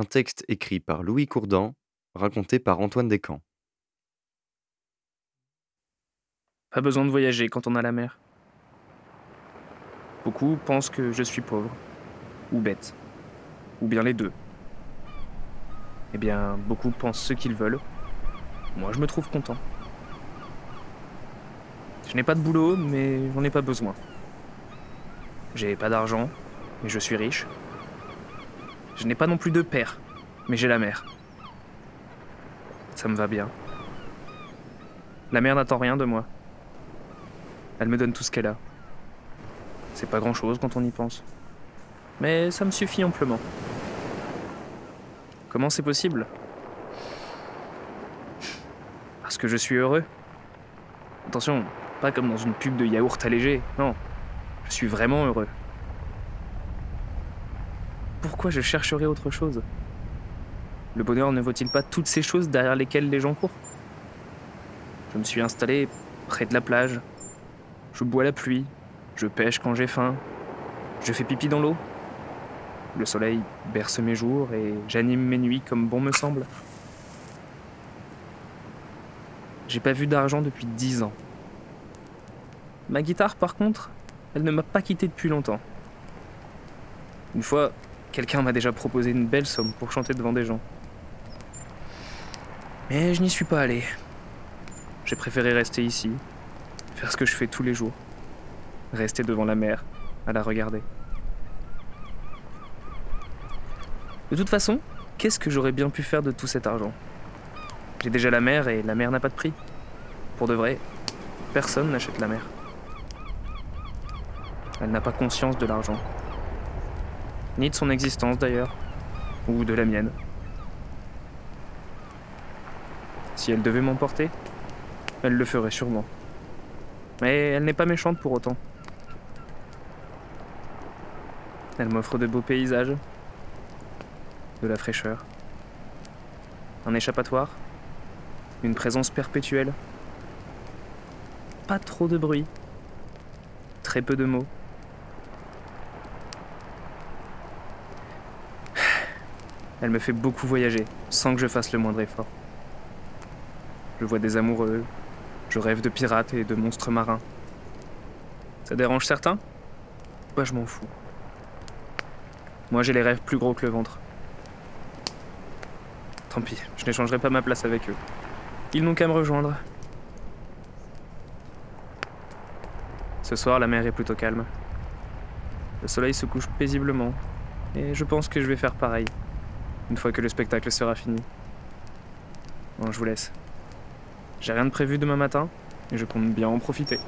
Un texte écrit par Louis Courdan, raconté par Antoine Descamps. Pas besoin de voyager quand on a la mer. Beaucoup pensent que je suis pauvre, ou bête, ou bien les deux. Eh bien, beaucoup pensent ce qu'ils veulent. Moi, je me trouve content. Je n'ai pas de boulot, mais j'en ai pas besoin. J'ai pas d'argent, mais je suis riche. Je n'ai pas non plus de père, mais j'ai la mer. Ça me va bien. La mer n'attend rien de moi. Elle me donne tout ce qu'elle a. C'est pas grand chose quand on y pense. Mais ça me suffit amplement. Comment c'est possible? Parce que je suis heureux. Attention, pas comme dans une pub de yaourt allégé, non. Je suis vraiment heureux. Pourquoi je chercherais autre chose? Le bonheur ne vaut-il pas toutes ces choses derrière lesquelles les gens courent? Je me suis installé près de la plage. Je bois la pluie. Je pêche quand j'ai faim. Je fais pipi dans l'eau. Le soleil berce mes jours et j'anime mes nuits comme bon me semble. J'ai pas vu d'argent depuis dix ans. Ma guitare, par contre, elle ne m'a pas quitté depuis longtemps. Une fois, quelqu'un m'a déjà proposé une belle somme pour chanter devant des gens. Mais je n'y suis pas allé. J'ai préféré rester ici, faire ce que je fais tous les jours. Rester devant la mer, à la regarder. De toute façon, qu'est-ce que j'aurais bien pu faire de tout cet argent? J'ai déjà la mer et la mer n'a pas de prix. Pour de vrai, personne n'achète la mer. Elle n'a pas conscience de l'argent. Ni de son existence d'ailleurs. Ou de la mienne. Si elle devait m'emporter, elle le ferait sûrement. Mais elle n'est pas méchante pour autant. Elle m'offre de beaux paysages, de la fraîcheur, un échappatoire, une présence perpétuelle, pas trop de bruit, très peu de mots. Elle me fait beaucoup voyager, sans que je fasse le moindre effort. Je vois des amoureux, je rêve de pirates et de monstres marins. Ça dérange certains? Bah je m'en fous. Moi j'ai les rêves plus gros que le ventre. Tant pis, je n'échangerai pas ma place avec eux. Ils n'ont qu'à me rejoindre. Ce soir, la mer est plutôt calme. Le soleil se couche paisiblement, et je pense que je vais faire pareil une fois que le spectacle sera fini. Bon, je vous laisse. J'ai rien de prévu demain matin, et je compte bien en profiter.